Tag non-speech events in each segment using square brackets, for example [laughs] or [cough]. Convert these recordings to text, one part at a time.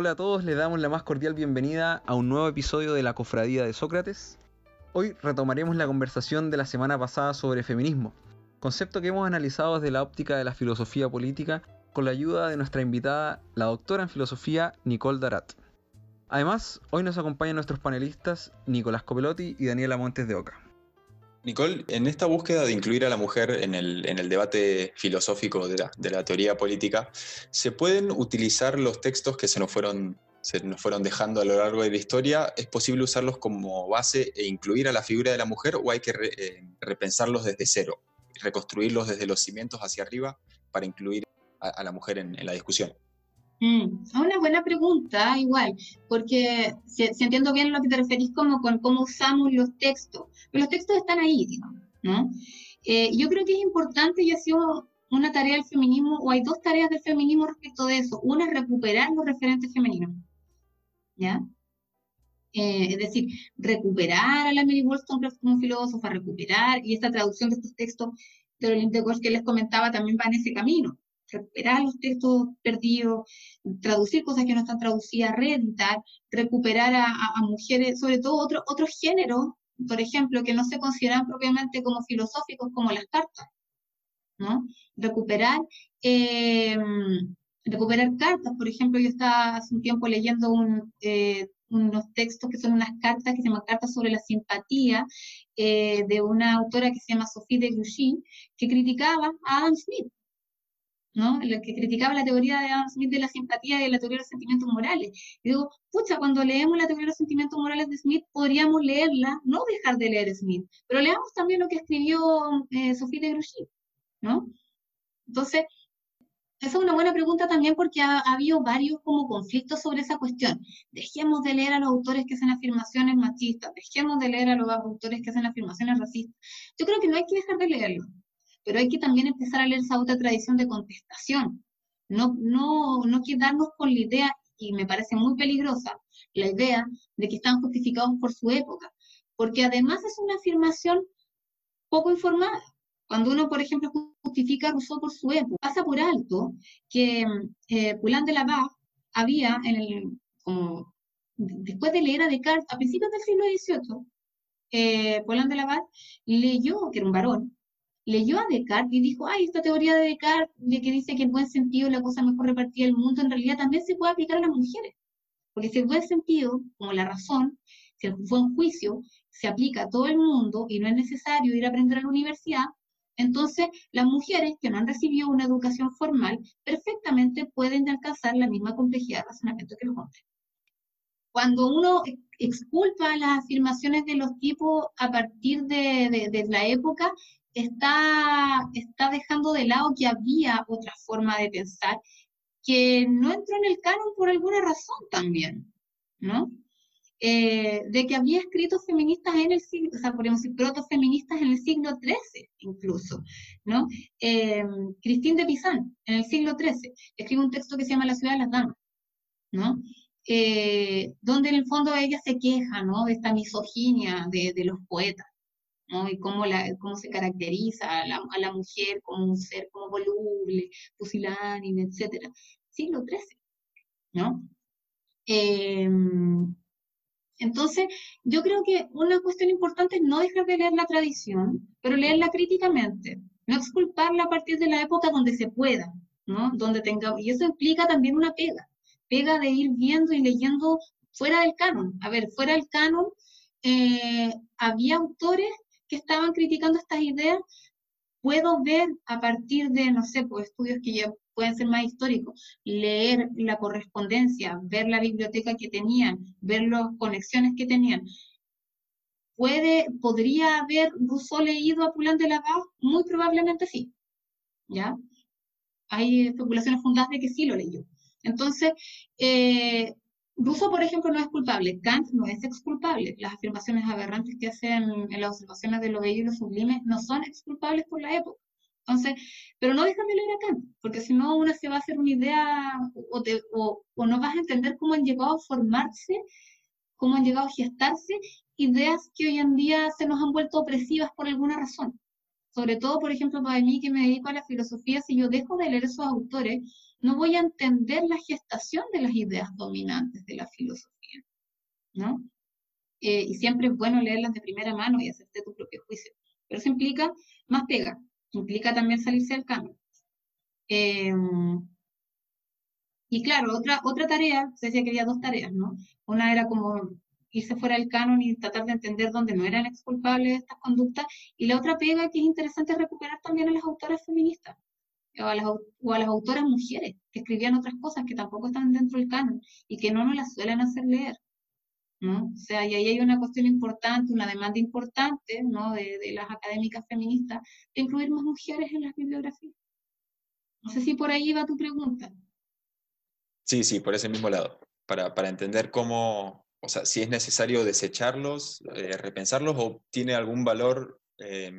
Hola a todos, les damos la más cordial bienvenida a un nuevo episodio de la Cofradía de Sócrates. Hoy retomaremos la conversación de la semana pasada sobre feminismo, concepto que hemos analizado desde la óptica de la filosofía política con la ayuda de nuestra invitada, la doctora en filosofía Nicole Darat. Además, hoy nos acompañan nuestros panelistas Nicolás Copelotti y Daniela Montes de Oca. Nicole, en esta búsqueda de incluir a la mujer en el, debate filosófico de la, teoría política, ¿se pueden utilizar los textos que se nos, fueron, se nos fueron dejando a lo largo de la historia? ¿Es posible usarlos como base e incluir a la figura de la mujer o hay que eh, repensarlos desde cero, reconstruirlos desde los cimientos hacia arriba para incluir a, la mujer en la discusión? Mm, una buena pregunta, igual, porque si, entiendo bien lo que te referís como con cómo usamos los textos, pero los textos están ahí, digamos, ¿no? Eh, yo creo que es importante y ha sido una tarea del feminismo, o hay dos tareas del feminismo respecto de eso. Una es recuperar los referentes femeninos, ¿ya? Eh, es decir, recuperar a la Mary Wollstonecraft como filósofa, recuperar, y esta traducción de estos textos de los que les comentaba también va en ese camino recuperar los textos perdidos, traducir cosas que no están traducidas, reeditar, recuperar a, mujeres, sobre todo otro, otros géneros, por ejemplo, que no se consideran propiamente como filosóficos, como las cartas, ¿no? Recuperar, em, recuperar cartas, por ejemplo, yo estaba hace un tiempo leyendo eh, unos textos que son unas cartas que se llaman Cartas sobre la Simpatía, eh, de una autora que se llama Sophie de Grouchy, que criticaba a Adam Smith, ¿no? Lo que criticaba la teoría de Adam Smith de la simpatía y la teoría de los sentimientos morales. Y digo, pucha, cuando leemos la teoría de los sentimientos morales de Smith, podríamos leerla, no dejar de leer Smith, pero leamos también lo que escribió eh, Sophie de Grouchy, ¿no? Entonces, esa es una buena pregunta también porque ha, habido varios como conflictos sobre esa cuestión. Dejemos de leer a los autores que hacen afirmaciones machistas, dejemos de leer a los autores que hacen afirmaciones racistas. Yo creo que no hay que dejar de leerlo pero hay que también empezar a leer esa otra tradición de contestación, no, no, no quedarnos con la idea, y me parece muy peligrosa, la idea de que están justificados por su época, porque además es una afirmación poco informada. Cuando uno, por ejemplo, justifica a Rousseau por su época, pasa por alto que eh, Poulain de la Barre había, en el, como, después de leer a Descartes, a principios del siglo XVIII, eh, Poulain de la Barre leyó, que era un varón, leyó a Descartes y dijo, ay, esta teoría de Descartes, de que dice que en buen sentido la cosa mejor repartida del mundo, en realidad también se puede aplicar a las mujeres. Porque si el buen sentido, como la razón, si el buen juicio se aplica a todo el mundo y no es necesario ir a aprender a la universidad, entonces las mujeres que no han recibido una educación formal perfectamente pueden alcanzar la misma complejidad de razonamiento que los hombres. Cuando uno exculpa las afirmaciones de los tipos a partir de, de la época, está, está dejando de lado que había otra forma de pensar que no entró en el canon por alguna razón también, ¿no? Eh, de que había escritos feministas en el siglo, o sea, podríamos decir protofeministas en el siglo XIII incluso, ¿no? Eh, Christine de Pizan, en el siglo XIII, escribe un texto que se llama La ciudad de las damas, ¿no? Eh, donde en el fondo ella se queja, ¿no? De esta misoginia de los poetas, y cómo, la, cómo se caracteriza a la, a la, mujer como un ser como voluble, pusilánime, etc. Siglo XIII, ¿no? Em, entonces, yo creo que una cuestión importante es no dejar de leer la tradición, pero leerla críticamente, no exculparla a partir de la época donde se pueda, ¿no? Donde tenga, y eso implica también una pega, pega de ir viendo y leyendo fuera del canon. A ver, fuera del canon eh, había autores que estaban criticando estas ideas, puedo ver a partir de, no sé, pues estudios que ya pueden ser más históricos, leer la correspondencia, ver la biblioteca que tenían, ver las conexiones que tenían. ¿Puede, ¿Podría haber Rousseau leído a Poulain de la Barre? Muy probablemente sí. ¿Ya? Hay especulaciones fundadas de que sí lo leyó. Entonces, eh, Rousseau, por ejemplo, no es culpable, Kant no es exculpable. Las afirmaciones aberrantes que hacen en las observaciones de lo bello y lo sublime no son exculpables por la época. Entonces, pero no dejan de leer a Kant, porque si no uno se va a hacer una idea o, o, no vas a entender cómo han llegado a formarse, cómo han llegado a gestarse ideas que hoy en día se nos han vuelto opresivas por alguna razón. sobre todo, por ejemplo, para mí que me dedico a la filosofía, si yo dejo de leer esos autores, no voy a entender la gestación de las ideas dominantes de la filosofía, ¿no? Eh, y siempre es bueno leerlas de primera mano y hacerte tu propio juicio. Pero eso implica más pega, implica también salirse del. Em, y claro, otra, otra tarea, se decía que había dos tareas, ¿no? Una era como irse fuera del canon y tratar de entender dónde no eran exculpables estas conductas, y la otra pega que es interesante recuperar también a las autoras feministas, o a las, o a las autoras mujeres, que escribían otras cosas que tampoco están dentro del canon, y que no nos las suelen hacer leer. ¿no? O sea, y ahí hay una cuestión importante, una demanda importante, ¿no? De, de las académicas feministas, de incluir más mujeres en las bibliografías. No sé si por ahí va tu pregunta. Sí, sí, por ese mismo lado, para, para entender cómo, o sea, si es necesario desecharlos, eh, repensarlos o tiene algún valor eh,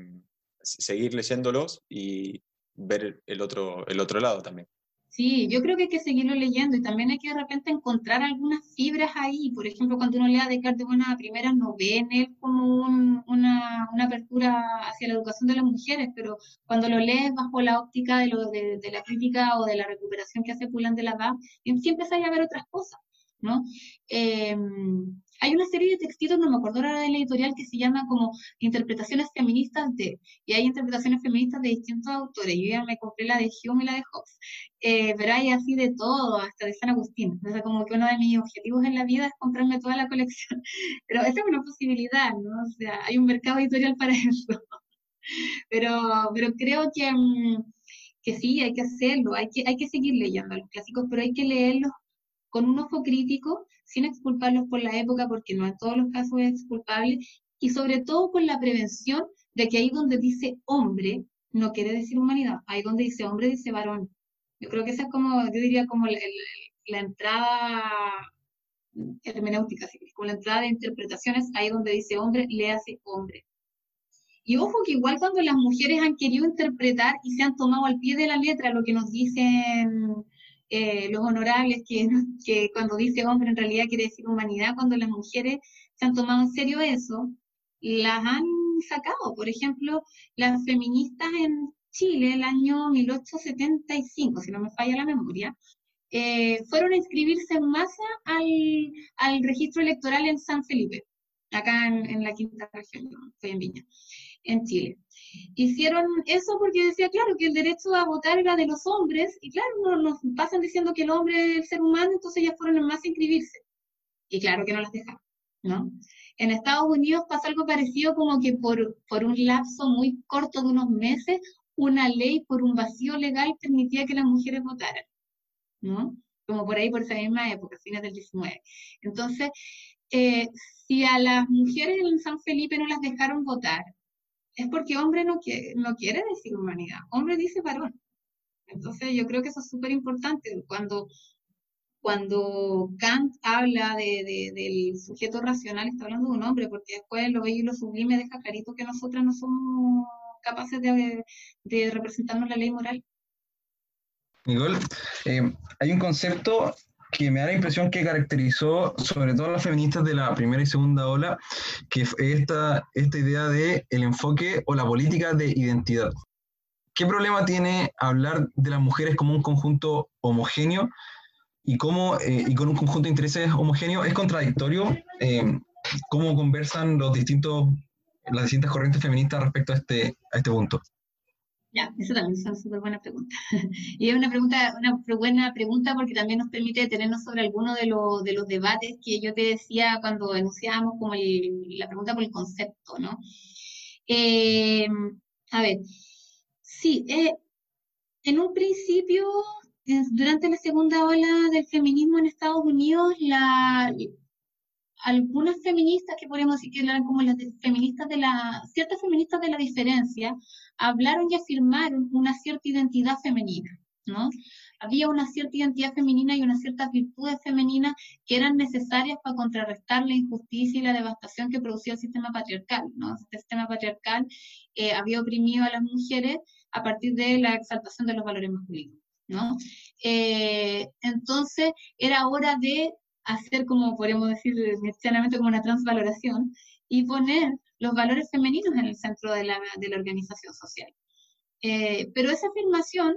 seguir leyéndolos y ver el otro, el otro lado también. Sí, yo creo que hay que seguirlo leyendo y también hay que de repente encontrar algunas fibras ahí. Por ejemplo, cuando uno lea Descartes, bueno, a primeras no ve en él como una, una, apertura hacia la educación de las mujeres, pero cuando lo lees bajo la óptica de, lo, de, de la crítica o de la recuperación que hace Pulan de la VA, siempre hay a ver otras cosas. ¿no? Em, hay una serie de textitos, no me acuerdo ahora de la editorial, que se llama como Interpretaciones Feministas de, y hay interpretaciones feministas de distintos autores. Yo ya me compré la de Hume y la de Hobbes, eh, pero hay así de todo, hasta de San Agustín. Entonces, como que uno de mis objetivos en la vida es comprarme toda la colección. [laughs] Pero esa es una posibilidad, ¿no? O sea, hay un mercado editorial para eso. [laughs] Pero, pero creo que, mm, que sí, hay que hacerlo, hay que, hay que seguir leyendo los clásicos, pero hay que leerlos con un ojo crítico, sin exculparlos por la época, porque no en todos los casos es exculpable, y sobre todo con la prevención de que ahí donde dice hombre, no quiere decir humanidad, ahí donde dice hombre, dice varón. Yo creo que esa es como, yo diría como la entrada hermenéutica, como la entrada de interpretaciones, ahí donde dice hombre, le hace hombre. Y ojo que igual cuando las mujeres han querido interpretar y se han tomado al pie de la letra lo que nos dicen eh, los honorables, [laughs] que, cuando dice hombre en realidad quiere decir humanidad, cuando las mujeres se han tomado en serio eso, las han sacado. Por ejemplo, las feministas en Chile el año 1875, si no me falla la memoria, eh, fueron a inscribirse en masa al, al, registro electoral en San Felipe, acá en, en la quinta región, estoy en Viña, en Chile hicieron eso porque decía, claro, que el derecho a votar era de los hombres, y claro, nos, pasan diciendo que el hombre es el ser humano, entonces ellas fueron en más a inscribirse. Y claro que no las dejaron, ¿no? En Estados Unidos pasa algo parecido como que por, por un lapso muy corto de unos meses, una ley por un vacío legal permitía que las mujeres votaran, ¿no? Como por ahí, por esa misma época, fines del 19. Entonces, eh, si a las mujeres en San Felipe no las dejaron votar, es porque hombre no quiere, no quiere decir humanidad, hombre dice varón. Entonces yo creo que eso es súper importante. Cuando, cuando Kant habla de, del sujeto racional, está hablando de un hombre, porque después lo bello y lo sublime deja clarito que nosotras no somos capaces de, representarnos la ley moral. Nicole, eh, hay un concepto que me da la impresión que caracterizó sobre todo a las feministas de la primera y segunda ola, que es esta, esta idea de enfoque o la política de identidad. ¿Qué problema tiene hablar de las mujeres como un conjunto homogéneo y, cómo, eh, y con un conjunto de intereses homogéneo? ¿Es contradictorio eh, cómo conversan los distintos, las distintas corrientes feministas respecto a este, a este punto? Ya, eso también es una súper buena pregunta. [laughs] y es una pregunta, una buena pregunta porque también nos permite detenernos sobre algunos de, los, de los debates que yo te decía cuando enunciábamos como la pregunta por el concepto, ¿no? Eh, a ver, sí, eh, en un principio, durante la segunda ola del feminismo en Estados Unidos, la, algunas feministas que podemos decir que eran como las feministas de la, ciertas feministas de la diferencia, hablaron y afirmaron una cierta identidad femenina, ¿no? Había una cierta identidad femenina y unas ciertas virtudes femeninas que eran necesarias para contrarrestar la injusticia y la devastación que producía el sistema patriarcal, ¿no? Este sistema patriarcal eh, había oprimido a las mujeres a partir de la exaltación de los valores masculinos, ¿no? Eh, entonces, era hora de hacer como podríamos decir medianamente como una transvaloración y poner los valores femeninos en el centro de la, de la organización social. Eh, pero esa afirmación,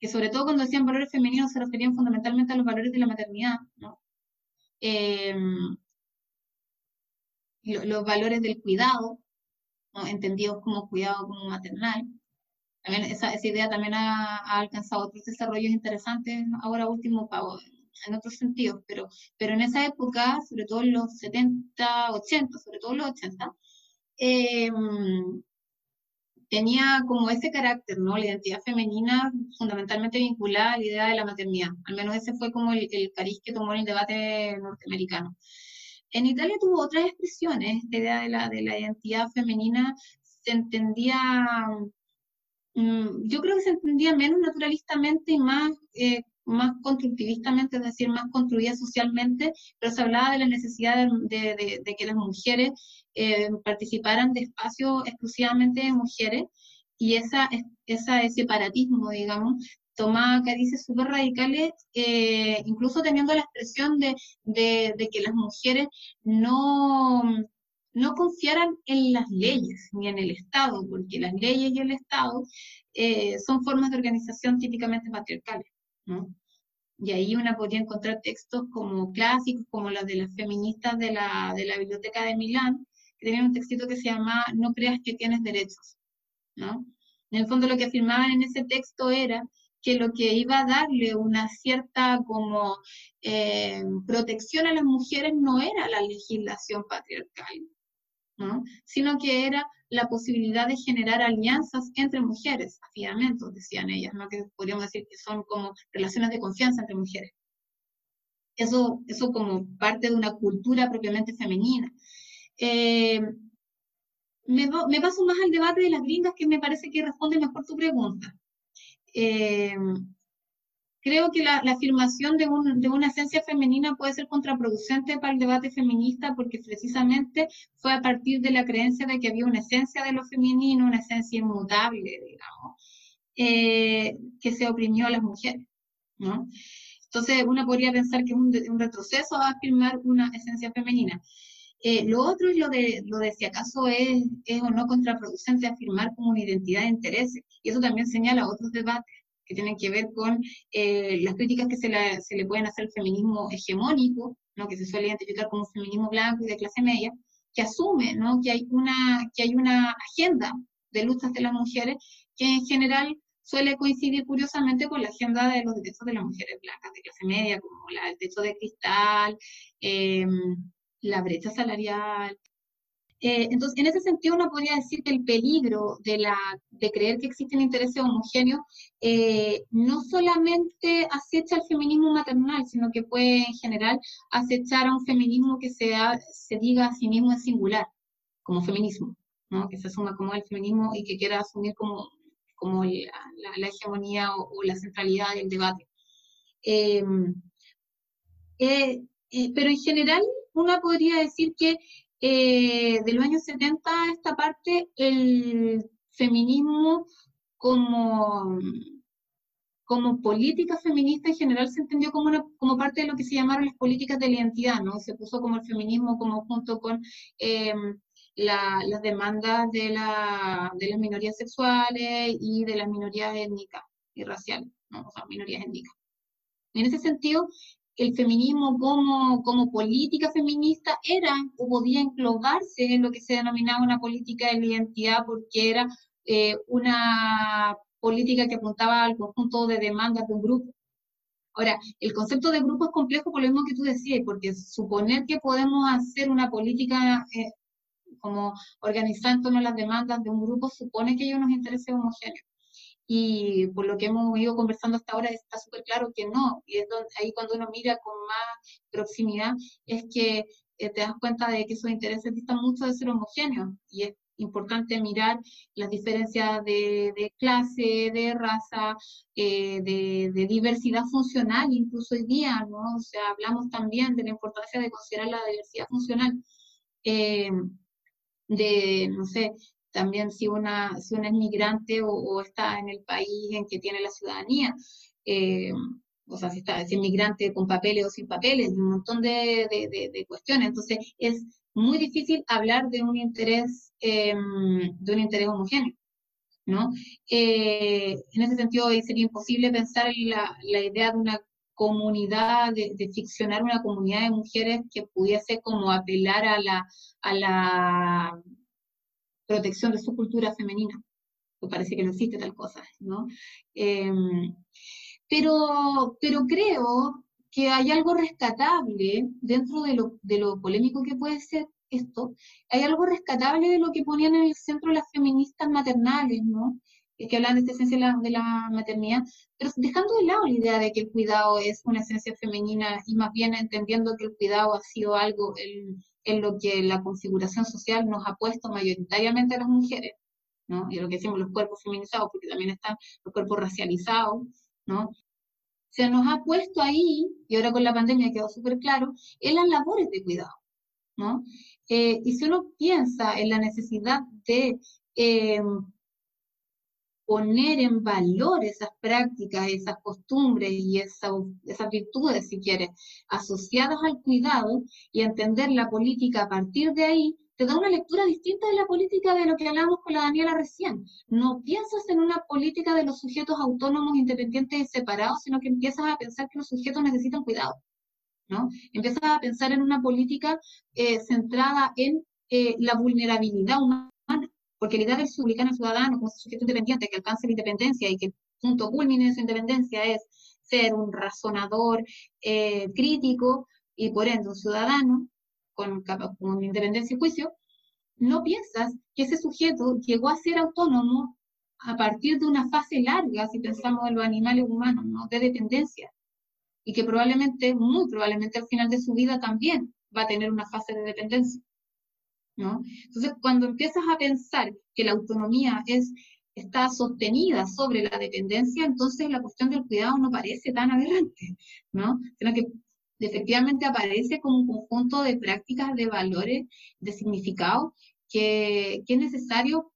que sobre todo cuando decían valores femeninos se referían fundamentalmente a los valores de la maternidad, ¿no? Em, los valores del cuidado, entendidos como cuidado como maternal. También esa, esa idea también ha, ha, alcanzado otros desarrollos interesantes ahora último en otros sentidos, pero, pero en esa época, sobre todo en los 70, 80, sobre todo en los 80, eh, tenía como ese carácter, ¿no? La identidad femenina fundamentalmente vinculada a la idea de la maternidad. Al menos ese fue como el, el cariz que tomó en el debate norteamericano. En Italia tuvo otras expresiones, esta idea de la, de la identidad femenina se entendía, mm, yo creo que se entendía menos naturalistamente y más, eh, más constructivistamente, es decir, más construida socialmente, pero se hablaba de la necesidad de, que las mujeres eh, participaran de espacios exclusivamente de mujeres y esa, esa, ese separatismo, digamos, toma carices súper radicales, eh, incluso teniendo la expresión de, que las mujeres no, no confiaran en las leyes ni en el Estado, porque las leyes y el Estado eh, son formas de organización típicamente patriarcales. ¿No? Y ahí una podría encontrar textos como clásicos, como los de las feministas de la, de la Biblioteca de Milán, que tenían un textito que se llama No creas que tienes derechos. ¿no? En el fondo lo que afirmaban en ese texto era que lo que iba a darle una cierta como eh, protección a las mujeres no era la legislación patriarcal, ¿no? sino que era la posibilidad de generar alianzas entre mujeres, afidamentos, decían ellas, ¿no? que podríamos decir que son como relaciones de confianza entre mujeres. Eso, eso como parte de una cultura propiamente femenina. Eh, me, me, paso más al debate de las gringas que me parece que responde mejor tu pregunta. Eh, creo que la, afirmación de, un, de, una esencia femenina puede ser contraproducente para el debate feminista porque precisamente fue a partir de la creencia de que había una esencia de lo femenino, una esencia inmutable, digamos, eh, que se oprimió a las mujeres. Entonces uno podría pensar que es un, un retroceso a afirmar una esencia femenina. Eh, lo otro es lo de, lo de si acaso es, es o no contraproducente afirmar como una identidad de intereses. Y eso también señala otros debates que tienen que ver con eh, las críticas que se, la, se, le pueden hacer al feminismo hegemónico, ¿no? que se suele identificar como feminismo blanco y de clase media, que asume ¿no? que, hay una, que hay una agenda de luchas de las mujeres que en general suele coincidir curiosamente con la agenda de los derechos de las mujeres blancas de clase media, como la, el techo de cristal, eh, la brecha salarial. Eh, entonces, en ese sentido, uno podría decir que el peligro de, la, de creer que existen intereses homogéneos eh, no solamente acecha al feminismo maternal, sino que puede en general acechar a un feminismo que sea, se diga a sí mismo en singular, como feminismo, ¿no? que se asuma como el feminismo y que quiera asumir como, como la hegemonía o, o, la centralidad del debate. Eh, eh, eh pero en general, uno podría decir que eh, de los años 70 a esta parte, el feminismo como, como política feminista en general se entendió como, una, como parte de lo que se llamaron las políticas de la identidad, ¿no? Se puso como el feminismo como junto con eh, la, las demandas de, la, de las minorías sexuales y de las minorías étnicas y raciales, ¿no? O sea, minorías étnicas. En ese sentido, el feminismo como, como política feminista era o podía englobarse en lo que se denominaba una política de la identidad porque era eh, una política que apuntaba al conjunto de demandas de un grupo. Ahora, el concepto de grupo es complejo por lo mismo que tú decías, porque suponer que podemos hacer una política eh, como organizándonos las demandas de un grupo supone que hay unos intereses homogéneos y por lo que hemos ido conversando hasta ahora está súper claro que no, y es donde, ahí cuando uno mira con más proximidad es que eh, te das cuenta de que esos intereses distan mucho de ser homogéneos, y es importante mirar las diferencias de, clase, de raza, eh, de, de, diversidad funcional, incluso hoy día, ¿no? O sea, hablamos también de la importancia de considerar la diversidad funcional. Eh, de, no sé, también si una, si una es migrante o, está en el país en que tiene la ciudadanía, eh, o sea, si, está, si migrante con papeles o sin papeles, un montón de, de, de, cuestiones. Entonces, es muy difícil hablar de un interés, em, de un interés homogéneo. ¿no? Eh, en ese sentido, sería imposible pensar en la, la idea de una comunidad, de, ficcionar una comunidad de mujeres que pudiese como apelar a la, a la protección de su cultura femenina. Me parece que no existe tal cosa, ¿no? Em, pero, pero creo que hay algo rescatable dentro de lo, de lo polémico que puede ser esto, hay algo rescatable de lo que ponían en el centro las feministas maternales, ¿no? Que hablan de esta esencia de la, de la, maternidad, pero dejando de lado la idea de que el cuidado es una esencia femenina y más bien entendiendo que el cuidado ha sido algo en, en lo que la configuración social nos ha puesto mayoritariamente a las mujeres, ¿no? Y lo que decimos los cuerpos feminizados, porque también están los cuerpos racializados, ¿no? Se nos ha puesto ahí, y ahora con la pandemia quedó súper claro, en las labores de cuidado, ¿no? Eh, y si uno piensa en la necesidad de eh, poner en valor esas prácticas, esas costumbres y esas, virtudes, si quieres, asociadas al cuidado y entender la política a partir de ahí, te da una lectura distinta de la política de lo que hablábamos con la Daniela recién. No piensas en una política de los sujetos autónomos, independientes y separados, sino que empiezas a pensar que los sujetos necesitan cuidado. ¿no? Empiezas a pensar en una política eh, centrada en eh, la vulnerabilidad humana porque la idea del republicano ciudadano como sujeto independiente que alcance la independencia y que punto culmine de su independencia es ser un razonador eh, crítico y por ende un ciudadano con, con independencia y juicio, no piensas que ese sujeto llegó a ser autónomo a partir de una fase larga, si pensamos en los animales humanos, ¿no? de dependencia, y que probablemente, muy probablemente al final de su vida también va a tener una fase de dependencia. Entonces, cuando empiezas a pensar que la autonomía es, está sostenida sobre la dependencia, entonces la cuestión del cuidado no parece tan aberrante, ¿no? Sino que efectivamente aparece como un conjunto de prácticas, de valores, de significado que, es necesario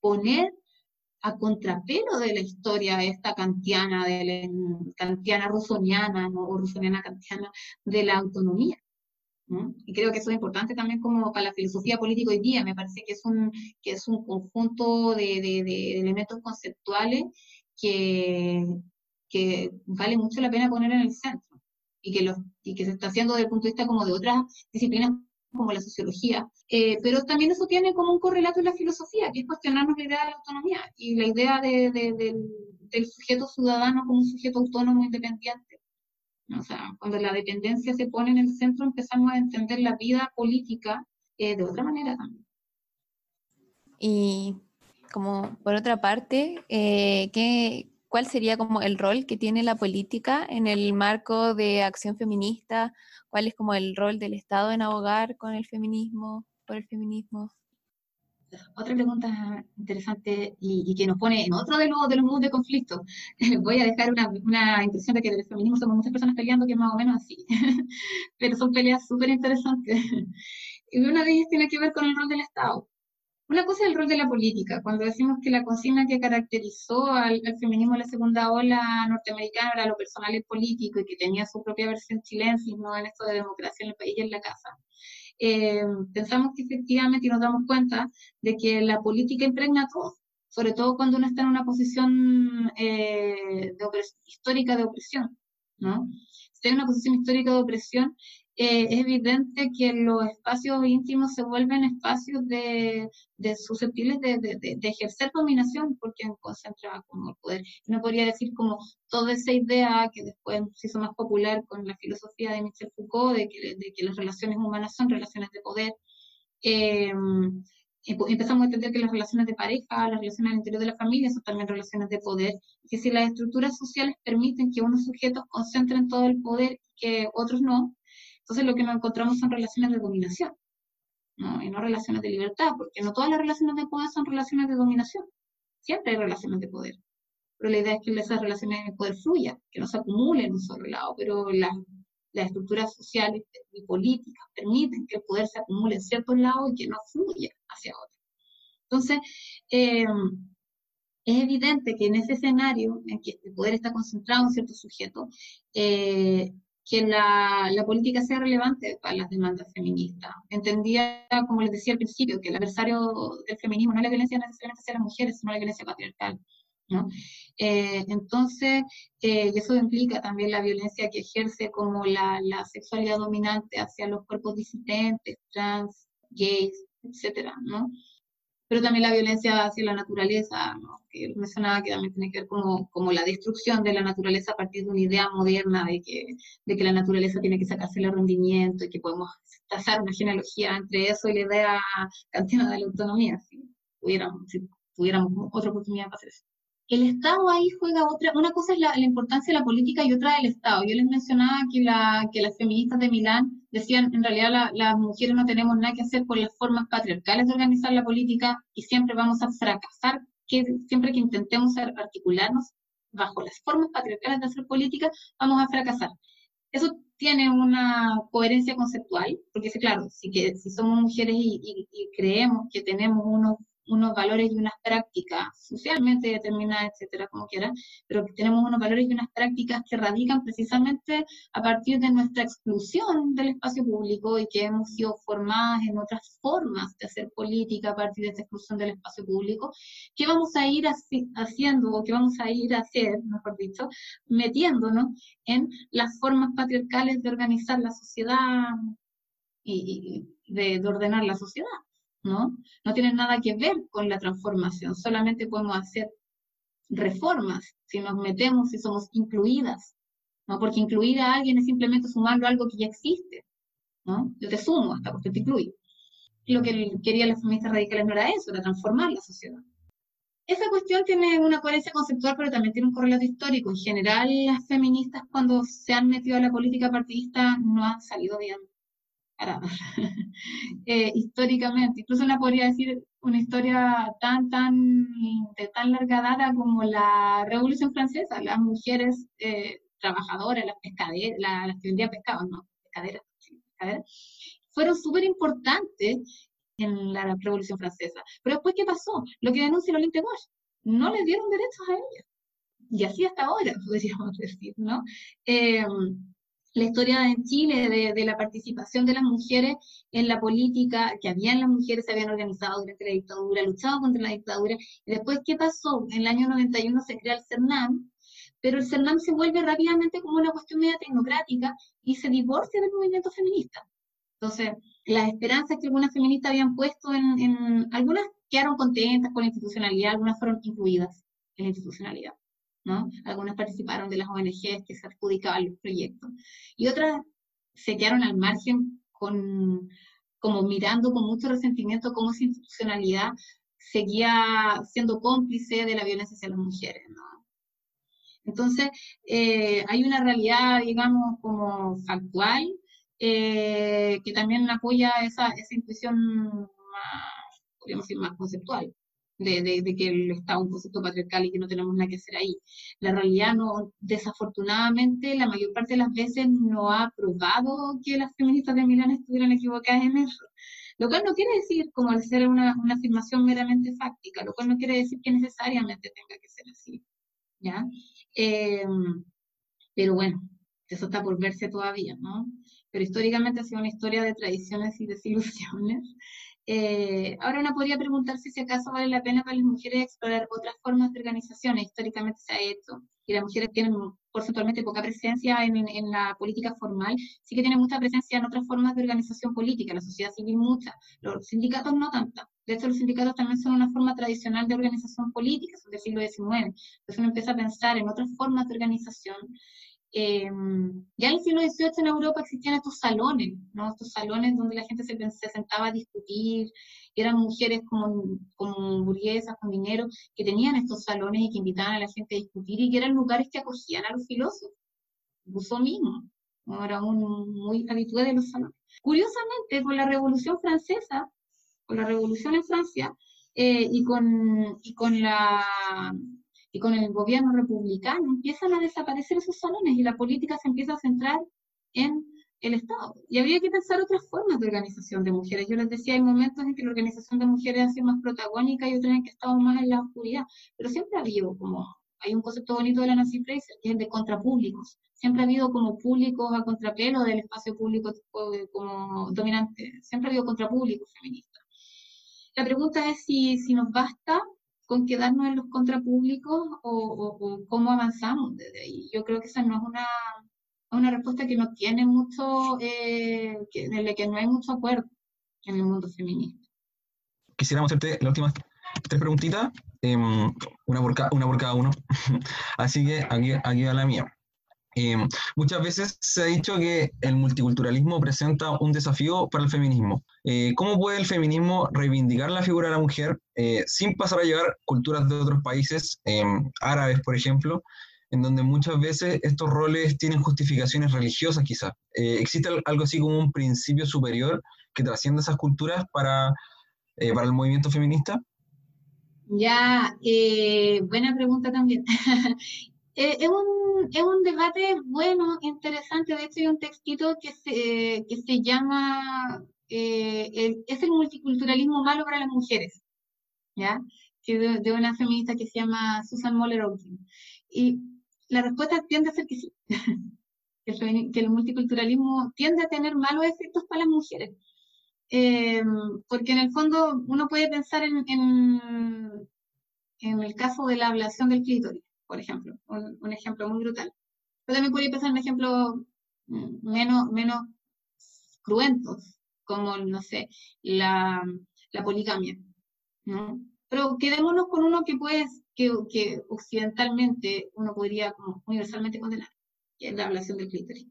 poner a contrapelo de la historia esta kantiana, de la, kantiana rusoniana, o rusoniana kantiana, de la autonomía. Y creo que eso es importante también como para la filosofía política hoy día. Me parece que es un, que es un conjunto de, de, elementos conceptuales que, que vale mucho la pena poner en el centro y que, los, y que se está haciendo desde el punto de vista como de otras disciplinas como la sociología. Eh, pero también eso tiene como un correlato en la filosofía, que es cuestionarnos la idea de la autonomía y la idea de, del sujeto ciudadano como un sujeto autónomo independiente o sea, cuando la dependencia se pone en el centro, empezamos a entender la vida política eh, de otra manera también. Y como por otra parte, eh, ¿qué, ¿cuál sería como el rol que tiene la política en el marco de acción feminista? ¿Cuál es como el rol del Estado en abogar con el feminismo, por el feminismo? Otra pregunta interesante y, que nos pone en otro de los, de los mundos de conflicto. [laughs] Voy a dejar una, impresión de que del feminismo somos muchas personas peleando, que es más o menos así, [laughs] pero son peleas súper interesantes. [laughs] Y una de ellas tiene que ver con el rol del Estado. Una cosa es el rol de la política. Cuando decimos que la consigna que caracterizó al, feminismo en la segunda ola norteamericana era lo personal y político y que tenía su propia versión chilensis, ¿no? En esto de democracia en el país y en la casa. Eh, pensamos que efectivamente y nos damos cuenta de que la política impregna todo, sobre todo cuando uno está en una posición eh, de histórica de opresión, ¿no? Si hay una posición histórica de opresión, eh, es evidente que los espacios íntimos se vuelven espacios de, susceptibles de, ejercer dominación porque concentra como el poder. No podría decir como toda esa idea que después se hizo más popular con la filosofía de Michel Foucault, de que, las relaciones humanas son relaciones de poder. Eh, empezamos a entender que las relaciones de pareja, las relaciones al interior de la familia son también relaciones de poder, que si las estructuras sociales permiten que unos sujetos concentren todo el poder y que otros no, entonces lo que nos encontramos son relaciones de dominación, y no relaciones de libertad, porque no todas las relaciones de poder son relaciones de dominación, siempre hay relaciones de poder. Pero la idea es que esas relaciones de poder fluyan, que no se acumulen en un solo lado, pero las, estructuras sociales y políticas permiten que el poder se acumule en ciertos lados y que no fluya hacia otros. Entonces, eh, es evidente que en ese escenario en que el poder está concentrado en ciertos sujetos, eh, que la, la, política sea relevante para las demandas feministas. Entendía, como les decía al principio, que el adversario del feminismo no es la violencia necesariamente hacia las mujeres, sino la violencia patriarcal. ¿no? Eh, entonces, eh, eso implica también la violencia que ejerce como la, la, sexualidad dominante hacia los cuerpos disidentes, trans, gays, etcétera, ¿no? Pero también la violencia hacia la naturaleza, ¿no? que mencionaba que también tiene que ver como, como la destrucción de la naturaleza a partir de una idea moderna de que, de que la naturaleza tiene que sacarse el rendimiento y que podemos trazar una genealogía entre eso y la idea kantiana de la autonomía, si pudiéramos, si tuviéramos otra oportunidad para hacer eso el Estado ahí juega otra, una cosa es la, importancia de la política y otra del Estado. Yo les mencionaba que, la, que las feministas de Milán decían, en realidad las mujeres no tenemos nada que hacer con las formas patriarcales de organizar la política y siempre vamos a fracasar, que siempre que intentemos articularnos bajo las formas patriarcales de hacer política, vamos a fracasar. Eso tiene una coherencia conceptual, porque claro, si, somos mujeres y creemos que tenemos unos unos valores y unas prácticas socialmente determinadas, etcétera, como quieran, pero que tenemos unos valores y unas prácticas que radican precisamente a partir de nuestra exclusión del espacio público y que hemos sido formadas en otras formas de hacer política a partir de esta exclusión del espacio público, ¿qué vamos a ir haciendo o qué vamos a ir a hacer, mejor dicho, metiéndonos en las formas patriarcales de organizar la sociedad y, de ordenar la sociedad? ¿No? No tienen nada que ver con la transformación, solamente podemos hacer reformas si nos metemos, si somos incluidas, ¿no? Porque incluir a alguien es simplemente sumarlo a algo que ya existe, ¿no? Yo te sumo hasta que te incluyo. Lo que quería las feministas radicales no era eso, era transformar la sociedad. Esa cuestión tiene una coherencia conceptual, pero también tiene un correlato histórico. En general, las feministas cuando se han metido a la política partidista no han salido bien [laughs] eh, históricamente. Incluso la podría decir una historia tan, tan, de tan larga data como la Revolución Francesa. Las mujeres eh, trabajadoras, las pescaderas, las que vendían pescados, no, pescaderas, fueron súper importantes en la Revolución Francesa. Pero después, ¿qué pasó? Lo que denuncia Olympe Bosch, no le dieron derechos a ellas. Y así hasta ahora, [laughs] podríamos decir, ¿no? Eh, la historia en Chile de, la participación de las mujeres en la política, que habían las mujeres, se habían organizado durante la dictadura, luchado contra la dictadura, y después, ¿qué pasó? En el año 91 se crea el CERNAM, pero el CERNAM se vuelve rápidamente como una cuestión media tecnocrática y se divorcia del movimiento feminista. Entonces, las esperanzas que algunas feministas habían puesto en, en algunas quedaron contentas con la institucionalidad, algunas fueron incluidas en la institucionalidad. Algunas participaron de las ONGs que se adjudicaban los proyectos. Y otras se quedaron al margen con, como mirando con mucho resentimiento cómo esa institucionalidad seguía siendo cómplice de la violencia hacia las mujeres, Entonces, eh, hay una realidad, digamos, como factual, eh, que también apoya esa, esa intuición más, podríamos decir, más conceptual de, que el Estado es un concepto patriarcal y que no tenemos nada que hacer ahí. La realidad no, desafortunadamente, la mayor parte de las veces no ha probado que las feministas de Milán estuvieran equivocadas en eso. Lo cual no quiere decir, como al ser una, una afirmación meramente fáctica, lo cual no quiere decir que necesariamente tenga que ser así. ¿ya? Em, pero bueno, eso está por verse todavía, ¿no? Pero históricamente ha sido una historia de tradiciones y desilusiones. Eh, ahora uno podría preguntarse si acaso vale la pena para las mujeres explorar otras formas de organización. Históricamente se ha hecho y las mujeres tienen porcentualmente poca presencia en, en, la política formal, sí que tienen mucha presencia en otras formas de organización política, la sociedad civil mucha, los sindicatos no tanta. De hecho, los sindicatos también son una forma tradicional de organización política, son del siglo XIX. Entonces uno empieza a pensar en otras formas de organización eh, ya en el siglo XVIII en Europa existían estos salones, ¿no? estos salones donde la gente se, sentaba a discutir, eran mujeres como, como burguesas, con dinero, que tenían estos salones y que invitaban a la gente a discutir y que eran lugares que acogían a los filósofos. Rousseau mismo, ¿no? era un, muy habitual de los salones. Curiosamente, con la Revolución Francesa, con la Revolución en Francia, eh, y, con, y con la y con el gobierno republicano empiezan a desaparecer esos salones y la política se empieza a centrar en el Estado. Y habría que pensar otras formas de organización de mujeres. Yo les decía, hay momentos en que la organización de mujeres ha sido más protagónica y otros en que estamos más en la oscuridad, pero siempre ha habido como hay un concepto bonito de la Nancy Fraser, que es el de contrapúblicos. Siempre ha habido como públicos a contrapelo del espacio público como dominante. Siempre ha habido contrapúblicos feministas. La pregunta es si, si nos basta con quedarnos en los contrapúblicos o, cómo avanzamos desde. Yo creo que esa no es una, una respuesta que no tiene mucho, eh, en la que no hay mucho acuerdo en el mundo feminista. Quisiéramos hacerte las últimas tres preguntitas, em, una, por una por cada uno. [laughs] Así que aquí, aquí va la mía. Muchas veces se ha dicho que el multiculturalismo presenta un desafío para el feminismo. Eh, ¿Cómo puede el feminismo reivindicar la figura de la mujer eh, sin pasar a llevar culturas de otros países, em, árabes por ejemplo, en donde muchas veces estos roles tienen justificaciones religiosas quizás? Eh, ¿Existe algo así como un principio superior que trasciende esas culturas para, para el movimiento feminista? Ya, buena pregunta también. [laughs] Eh, es, un, es un debate bueno, interesante. De hecho, hay un textito que se, que se llama eh, ¿Es el multiculturalismo malo para las mujeres? ¿Ya? Que de, una feminista que se llama Susan Moller Oakley. Y la respuesta tiende a ser que sí. [laughs] que, el, que el multiculturalismo tiende a tener malos efectos para las mujeres. Eh, porque en el fondo uno puede pensar en, en, en el caso de la ablación del clítoris por ejemplo, un, ejemplo muy brutal. Pero también podría pensar en ejemplos mm, menos, menos cruentos, como, no sé, la, la poligamia, ¿no? Pero quedémonos con uno que puede, que, que occidentalmente uno podría como universalmente condenar, que es la ablación del clítoris.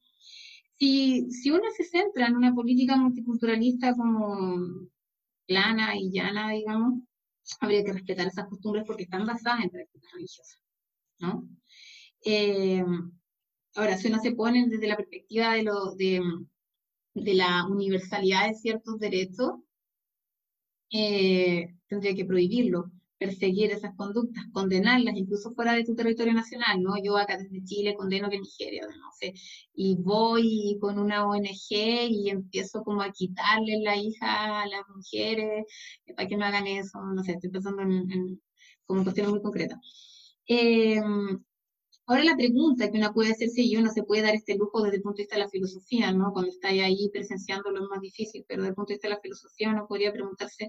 Si, si uno se centra en una política multiculturalista como plana y llana, digamos, habría que respetar esas costumbres porque están basadas en prácticas religiosas. Eh, ahora, si uno se pone desde la perspectiva de, lo, de, la universalidad de ciertos derechos, eh, tendría que prohibirlo, perseguir esas conductas, condenarlas, incluso fuera de tu territorio nacional, ¿no? Yo acá desde Chile condeno que Nigeria, no sé, y voy con una ONG y empiezo como a quitarle la hija a las mujeres para que no hagan eso, no sé, estoy pensando en, en como cuestiones muy concretas. Eh, ahora la pregunta que una puede hacerse y uno se puede dar este lujo desde el punto de vista de la filosofía, ¿no? Cuando está ahí presenciando lo más difícil, pero desde el punto de vista de la filosofía uno podría preguntarse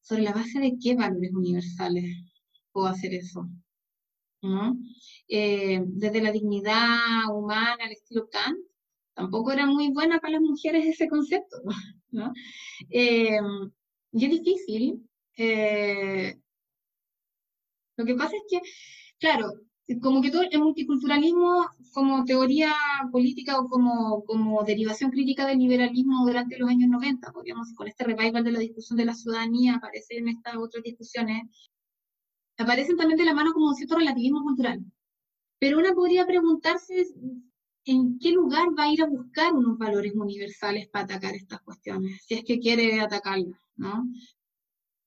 sobre la base de qué valores universales puedo hacer eso, ¿no? Eh, desde la dignidad humana al estilo Kant, tampoco era muy buena para las mujeres ese concepto, [laughs] ¿no? Eh, y es difícil. lo que pasa es que claro, como que todo el multiculturalismo como teoría política o como, como derivación crítica del liberalismo durante los años 90, podríamos, con este revival de la discusión de la ciudadanía, aparece en estas otras discusiones, aparecen también de la mano como un cierto relativismo cultural. Pero uno podría preguntarse en qué lugar va a ir a buscar unos valores universales para atacar estas cuestiones, si es que quiere atacarlas, ¿no?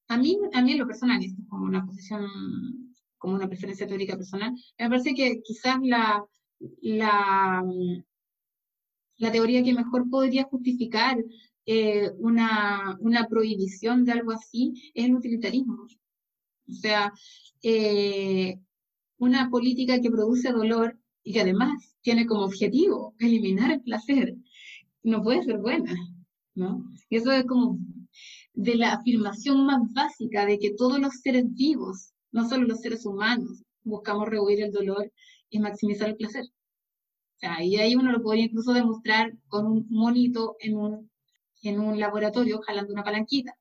A mí, a mí en lo personal, esto es como una posición como una preferencia teórica personal, me parece que quizás la, la, teoría que mejor podría justificar eh, una, una, prohibición de algo así es el utilitarismo. O sea, eh, una política que produce dolor y que además tiene como objetivo eliminar el placer, no puede ser buena, ¿no? Y eso es como de la afirmación más básica de que todos los seres vivos no solo los seres humanos buscamos rehuir el dolor y maximizar el placer. O sea, y ahí uno lo podría incluso demostrar con un monito en un, en un laboratorio jalando una palanquita,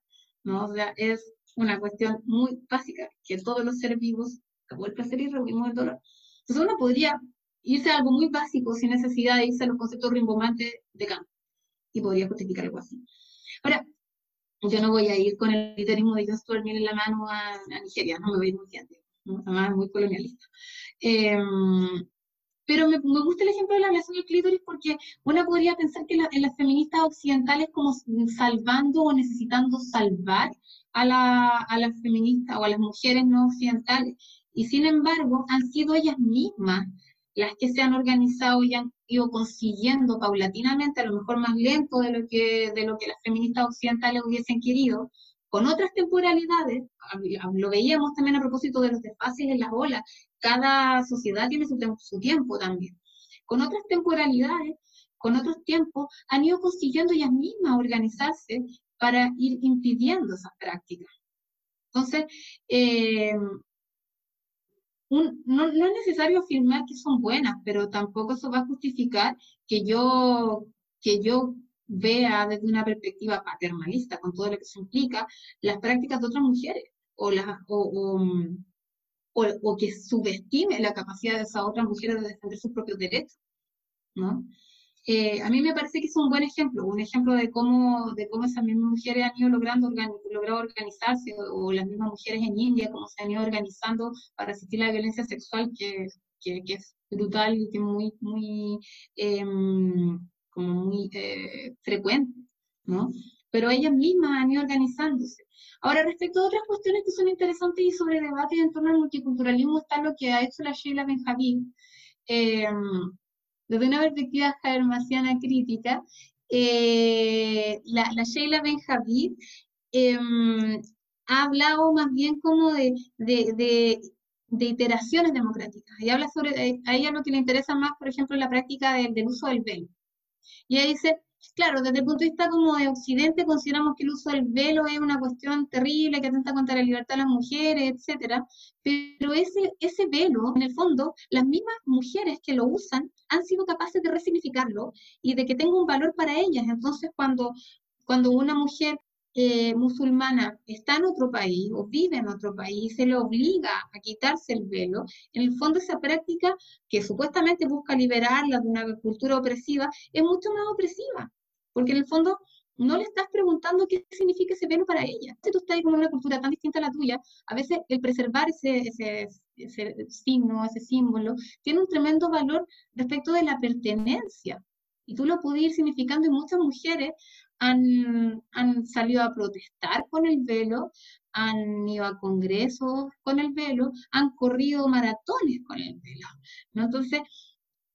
¿no? O sea, es una cuestión muy básica, que todos los seres vivos acabó el placer y rehuimos el dolor. Entonces uno podría irse a algo muy básico sin necesidad de irse a los conceptos rimbomantes de Kant, y podría justificar algo así. Ahora, yo no voy a ir con el literismo de John Stuart en la mano a, Nigeria, no me voy a ir muy ¿no? además muy colonialista. Em, pero me, me, gusta el ejemplo de la relación del clítoris porque uno podría pensar que en las feministas occidentales como salvando o necesitando salvar a, la, a las feministas o a las mujeres no occidentales. Y sin embargo, han sido ellas mismas las que se han organizado y han ido consiguiendo paulatinamente, a lo mejor más lento de lo que, de lo que las feministas occidentales hubiesen querido, con otras temporalidades, lo veíamos también a propósito de los desfases en las olas, cada sociedad tiene su, su tiempo también. Con otras temporalidades, con otros tiempos, han ido consiguiendo ellas mismas organizarse para ir impidiendo esas prácticas. Entonces, eh, no, no, es necesario afirmar que son buenas, pero tampoco eso va a justificar que yo, que yo vea desde una perspectiva paternalista, con todo lo que se implica, las prácticas de otras mujeres, o, las, o, o, o que subestime la capacidad de esas otras mujeres de defender sus propios derechos. ¿no? Eh, a mí me parece que es un buen ejemplo, un ejemplo de cómo, de cómo esas mismas mujeres han ido logrando logrado organizarse, o, las mismas mujeres en India, cómo se han ido organizando para asistir a la violencia sexual, que, es brutal y que muy, muy, em, como muy eh, frecuente, ¿no? Pero ellas mismas han ido organizándose. Ahora, respecto a otras cuestiones que son interesantes y sobre debate en torno al multiculturalismo, está lo que ha hecho la Sheila Benjamin. Eh, desde una perspectiva habermasiana crítica, eh, la, Sheila Benjavid em, ha hablado más bien como de, de, iteraciones democráticas. Y habla sobre, a ella lo que le interesa más, por ejemplo, la práctica del uso del velo. Y ella dice, claro, desde el punto de vista como de Occidente consideramos que el uso del velo es una cuestión terrible que atenta contra la libertad de las mujeres, etcétera, pero ese, ese velo, en el fondo, las mismas mujeres que lo usan han sido capaces de resignificarlo y de que tenga un valor para ellas. Entonces, cuando, cuando una mujer eh, musulmana está en otro país o vive en otro país, se le obliga a quitarse el velo, en el fondo esa práctica que supuestamente busca liberarla de una cultura opresiva es mucho más opresiva, porque en el fondo no le estás preguntando qué significa ese velo para ella. Si tú estás en una cultura tan distinta a la tuya, a veces el preservar ese, ese, ese signo, ese símbolo, tiene un tremendo valor respecto de la pertenencia. Y tú lo puedes ir significando y muchas mujeres han, han salido a protestar con el velo, han ido a congresos con el velo, han corrido maratones con el velo. ¿no? Entonces,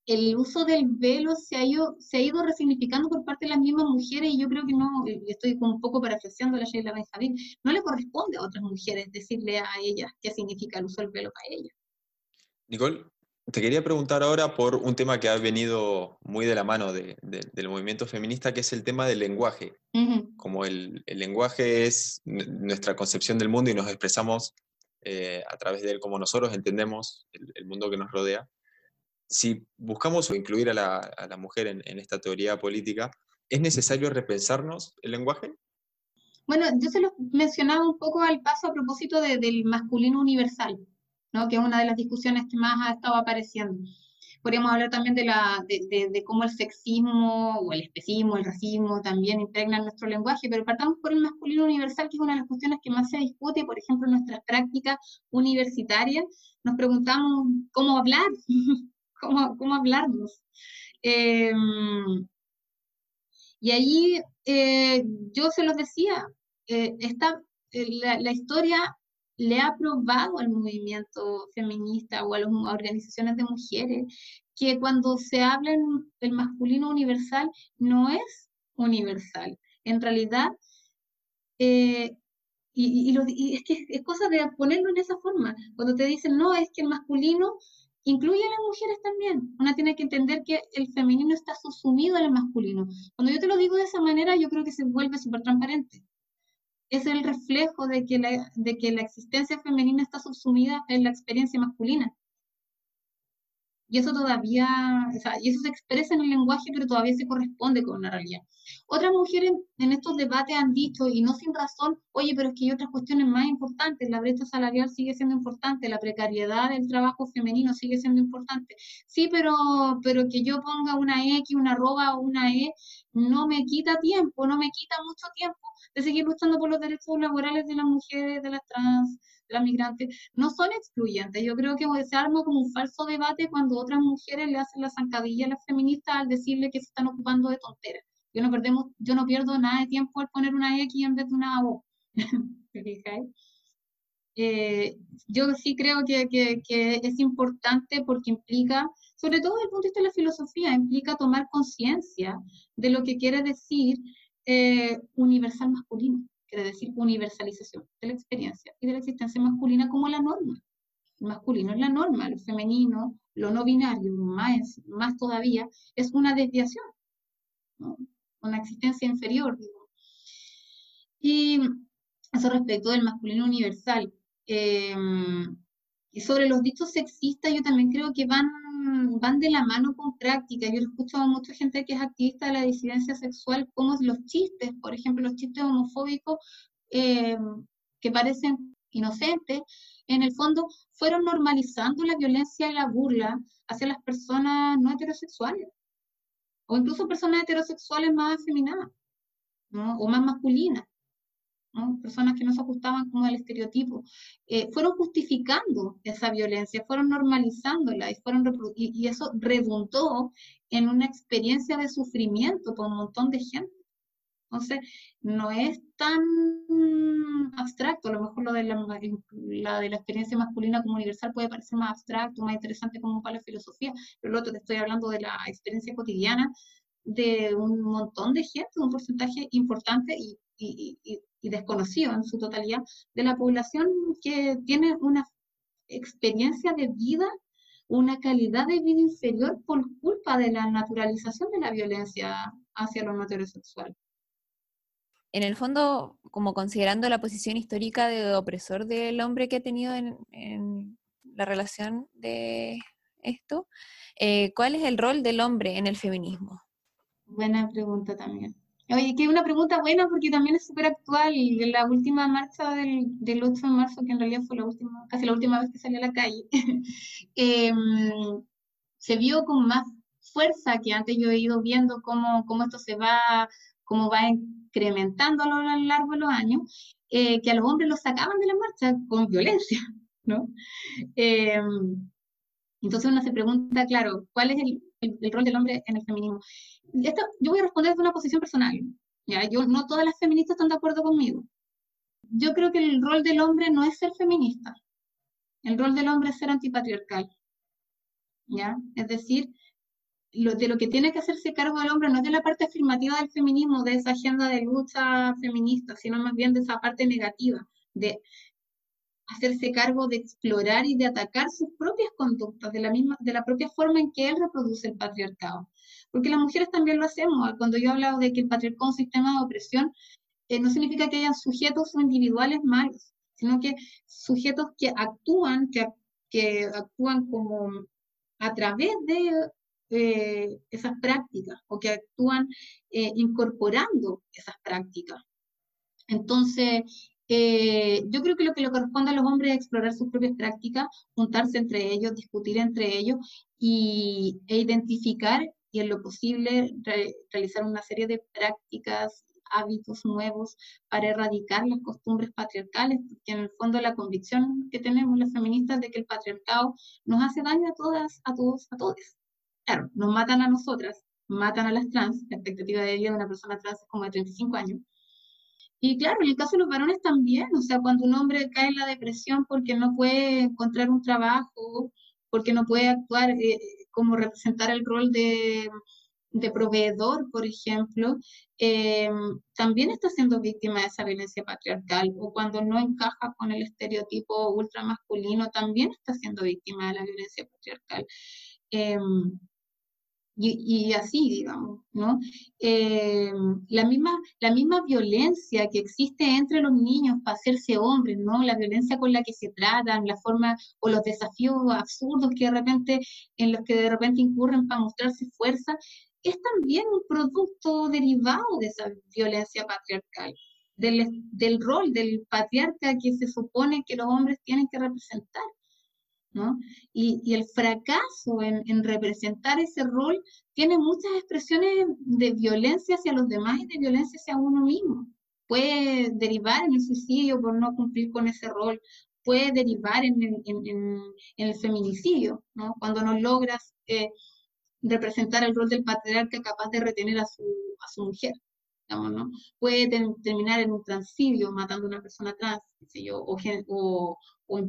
el uso del velo se ha, ido, se ha ido resignificando por parte de las mismas mujeres y yo creo que no, estoy un poco parafraseando a la Sheila Benjamín, no le corresponde a otras mujeres decirle a ellas qué significa el uso del velo para ellas. Nicole, te quería preguntar ahora por un tema que ha venido muy de la mano del movimiento feminista, que es el tema del lenguaje. Como el, lenguaje es nuestra concepción del mundo y nos expresamos eh, a través de él como nosotros entendemos el mundo que nos rodea si buscamos incluir a la, mujer en, esta teoría política, ¿es necesario repensarnos el lenguaje? Bueno, yo se lo mencionaba un poco al paso a propósito del masculino universal, ¿no? que es una de las discusiones que más ha estado apareciendo. Podríamos hablar también de, la, de, cómo el sexismo o el especismo, el racismo también impregnan nuestro lenguaje, pero partamos por el masculino universal, que es una de las cuestiones que más se discute, por ejemplo, en nuestras prácticas universitarias. Nos preguntamos cómo hablar, [laughs] cómo, cómo hablarnos. Em, y ahí eh, yo se los decía, eh, esta, eh, la, historia le ha probado al movimiento feminista o a las organizaciones de mujeres que cuando se habla del masculino universal no es universal. En realidad, y, y, es que es cosa de ponerlo en esa forma. Cuando te dicen, no, es que el masculino incluye a las mujeres también. Una tiene que entender que el femenino está subsumido en el masculino. Cuando yo te lo digo de esa manera, yo creo que se vuelve súper transparente. Es el reflejo de que, la, de que la existencia femenina está subsumida en la experiencia masculina. Y eso todavía, o sea, y eso se expresa en el lenguaje, pero todavía se corresponde con una realidad. Otras mujeres en estos debates han dicho, y no sin razón, oye, pero es que hay otras cuestiones más importantes, la brecha salarial sigue siendo importante, la precariedad del trabajo femenino sigue siendo importante. Sí, pero, pero que yo ponga una X, una arroba o una E, no me quita tiempo, no me quita mucho tiempo de seguir luchando por los derechos laborales de las mujeres, de las trans, las migrantes, no son excluyentes. Yo creo que se arma como un falso debate cuando otras mujeres le hacen la zancadilla a las feministas al decirle que se están ocupando de tonteras. Yo no, perdemos, yo no pierdo nada de tiempo al poner una X en vez de una O. [laughs] eh, yo sí creo que, que, es importante porque implica, sobre todo desde el punto de vista de la filosofía, implica tomar conciencia de lo que quiere decir eh, universal masculino quiere decir universalización de la experiencia y de la existencia masculina como la norma. masculino es la norma, lo femenino, lo no binario, más, más todavía, es una desviación, una existencia inferior. Y eso respecto del masculino universal. Em, y sobre los dichos sexistas, yo también creo que van, van de la mano con práctica. Yo he escuchado a mucha gente que es activista de la disidencia sexual, como los chistes, por ejemplo, los chistes homofóbicos em, que parecen inocentes, en el fondo fueron normalizando la violencia y la burla hacia las personas no heterosexuales, o incluso personas heterosexuales más afeminadas, o más masculinas personas que no se ajustaban como al estereotipo, eh, fueron justificando esa violencia, fueron normalizándola y, fueron y, eso redundó en una experiencia de sufrimiento para un montón de gente. Entonces, no es tan abstracto, a lo mejor lo de la, de la experiencia masculina como universal puede parecer más abstracto, más interesante como para la filosofía, pero lo otro te estoy hablando de la experiencia cotidiana de un montón de gente, un porcentaje importante y, desconocido en su totalidad de la población que tiene una experiencia de vida, una calidad de vida inferior por culpa de la naturalización de la violencia hacia lo heterosexual. En el fondo, como considerando la posición histórica de opresor del hombre que ha tenido en, la relación de esto, eh, ¿cuál es el rol del hombre en el feminismo? Buena pregunta también. Oye, que una pregunta buena porque también es súper actual. En la última marcha del, del, 8 de marzo, que en realidad fue la última, casi la última vez que salí a la calle, [laughs] em, se vio con más fuerza que antes yo he ido viendo cómo, cómo esto se va, cómo va incrementando a lo largo de los años, eh, que a los hombres los sacaban de la marcha con violencia, [laughs] ¿no? Em, entonces uno se pregunta, claro, ¿cuál es el, el, rol del hombre en el feminismo? Esto, yo voy a responder desde una posición personal. ¿ya? Yo, no todas las feministas están de acuerdo conmigo. Yo creo que el rol del hombre no es ser feminista. El rol del hombre es ser antipatriarcal. ¿ya? Es decir, lo, de lo que tiene que hacerse cargo el hombre no es de la parte afirmativa del feminismo, de esa agenda de lucha feminista, sino más bien de esa parte negativa, de hacerse cargo de explorar y de atacar sus propias conductas, de la, misma, de la propia forma en que él reproduce el patriarcado. Porque las mujeres también lo hacemos. Cuando yo he hablado de que el patriarcado es un sistema de opresión, eh, no significa que hayan sujetos o individuales malos, sino que sujetos que actúan, que, que actúan como a través de eh, esas prácticas o que actúan eh, incorporando esas prácticas. Entonces, eh, yo creo que lo que le corresponde a los hombres es explorar sus propias prácticas, juntarse entre ellos, discutir entre ellos y, e identificar y en lo posible realizar una serie de prácticas, hábitos nuevos para erradicar las costumbres patriarcales, porque en el fondo la convicción que tenemos las feministas de que el patriarcado nos hace daño a todas, a todos, a todos. Claro, nos matan a nosotras, matan a las trans, la expectativa de vida de una persona trans es como de 35 años, y claro, en el caso de los varones también, o sea, cuando un hombre cae en la depresión porque no puede encontrar un trabajo, porque no puede actuar eh, como representar el rol de, proveedor, por ejemplo, eh, también está siendo víctima de esa violencia patriarcal, o cuando no encaja con el estereotipo ultramasculino, también está siendo víctima de la violencia patriarcal. Eh, y, así, digamos, ¿no? Eh, la, misma, la misma violencia que existe entre los niños para hacerse hombres, ¿no? La violencia con la que se tratan, la forma o los desafíos absurdos que de repente, en los que de repente incurren para mostrarse fuerza, es también un producto derivado de esa violencia patriarcal, del, del rol del patriarca que se supone que los hombres tienen que representar. Y, el fracaso en, representar ese rol tiene muchas expresiones de violencia hacia los demás y de violencia hacia uno mismo. Puede derivar en el suicidio por no cumplir con ese rol, puede derivar en, el feminicidio, Cuando no logras eh, representar el rol del patriarca capaz de retener a su, a su mujer. ¿no? Puede terminar en un transidio, matando a una persona trans, yo, o, o, o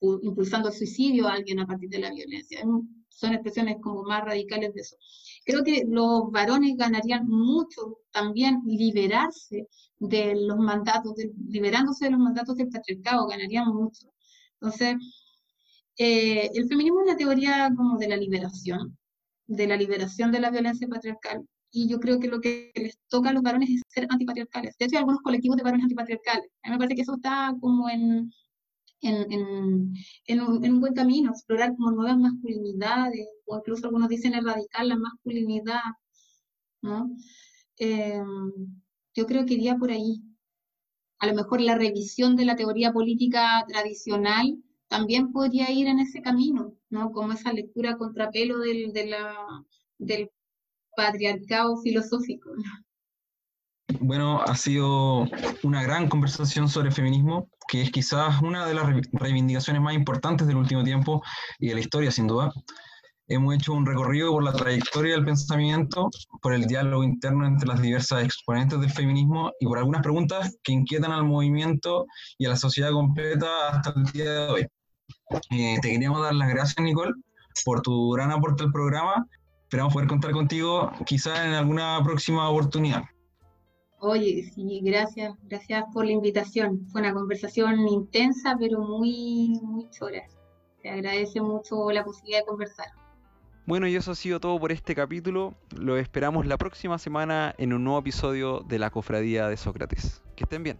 impulsando el suicidio a alguien a partir de la violencia. Son expresiones como más radicales de eso. Creo que los varones ganarían mucho también liberarse de los mandatos, liberándose de los mandatos del patriarcado, ganarían mucho. Entonces, Eh, el feminismo es una teoría como de la liberación, de la liberación de la violencia patriarcal. Y yo creo que lo que les toca a los varones es ser antipatriarcales. De hecho, hay algunos colectivos de varones antipatriarcales. A mí me parece que eso está como en, en, en, un, en, un, buen camino, explorar como nuevas masculinidades, o incluso algunos dicen erradicar la masculinidad, ¿no? Eh, yo creo que iría por ahí. A lo mejor la revisión de la teoría política tradicional también podría ir en ese camino, ¿no? Como esa lectura contrapelo del, de del patriarcado filosófico. Bueno, ha sido una gran conversación sobre feminismo, que es quizás una de las reivindicaciones más importantes del último tiempo y de la historia, sin duda. Hemos hecho un recorrido por la trayectoria del pensamiento, por el diálogo interno entre las diversas exponentes del feminismo y por algunas preguntas que inquietan al movimiento y a la sociedad completa hasta el día de hoy. Eh, te queríamos dar las gracias, Nicole, por tu gran aporte al programa. Esperamos poder contar contigo quizás en alguna próxima oportunidad. Oye, sí, gracias, gracias por la invitación. Fue una conversación intensa, pero muy, muy chora. Te agradece mucho la posibilidad de conversar. Bueno, y eso ha sido todo por este capítulo. Lo esperamos la próxima semana en un nuevo episodio de la Cofradía de Sócrates. Que estén bien.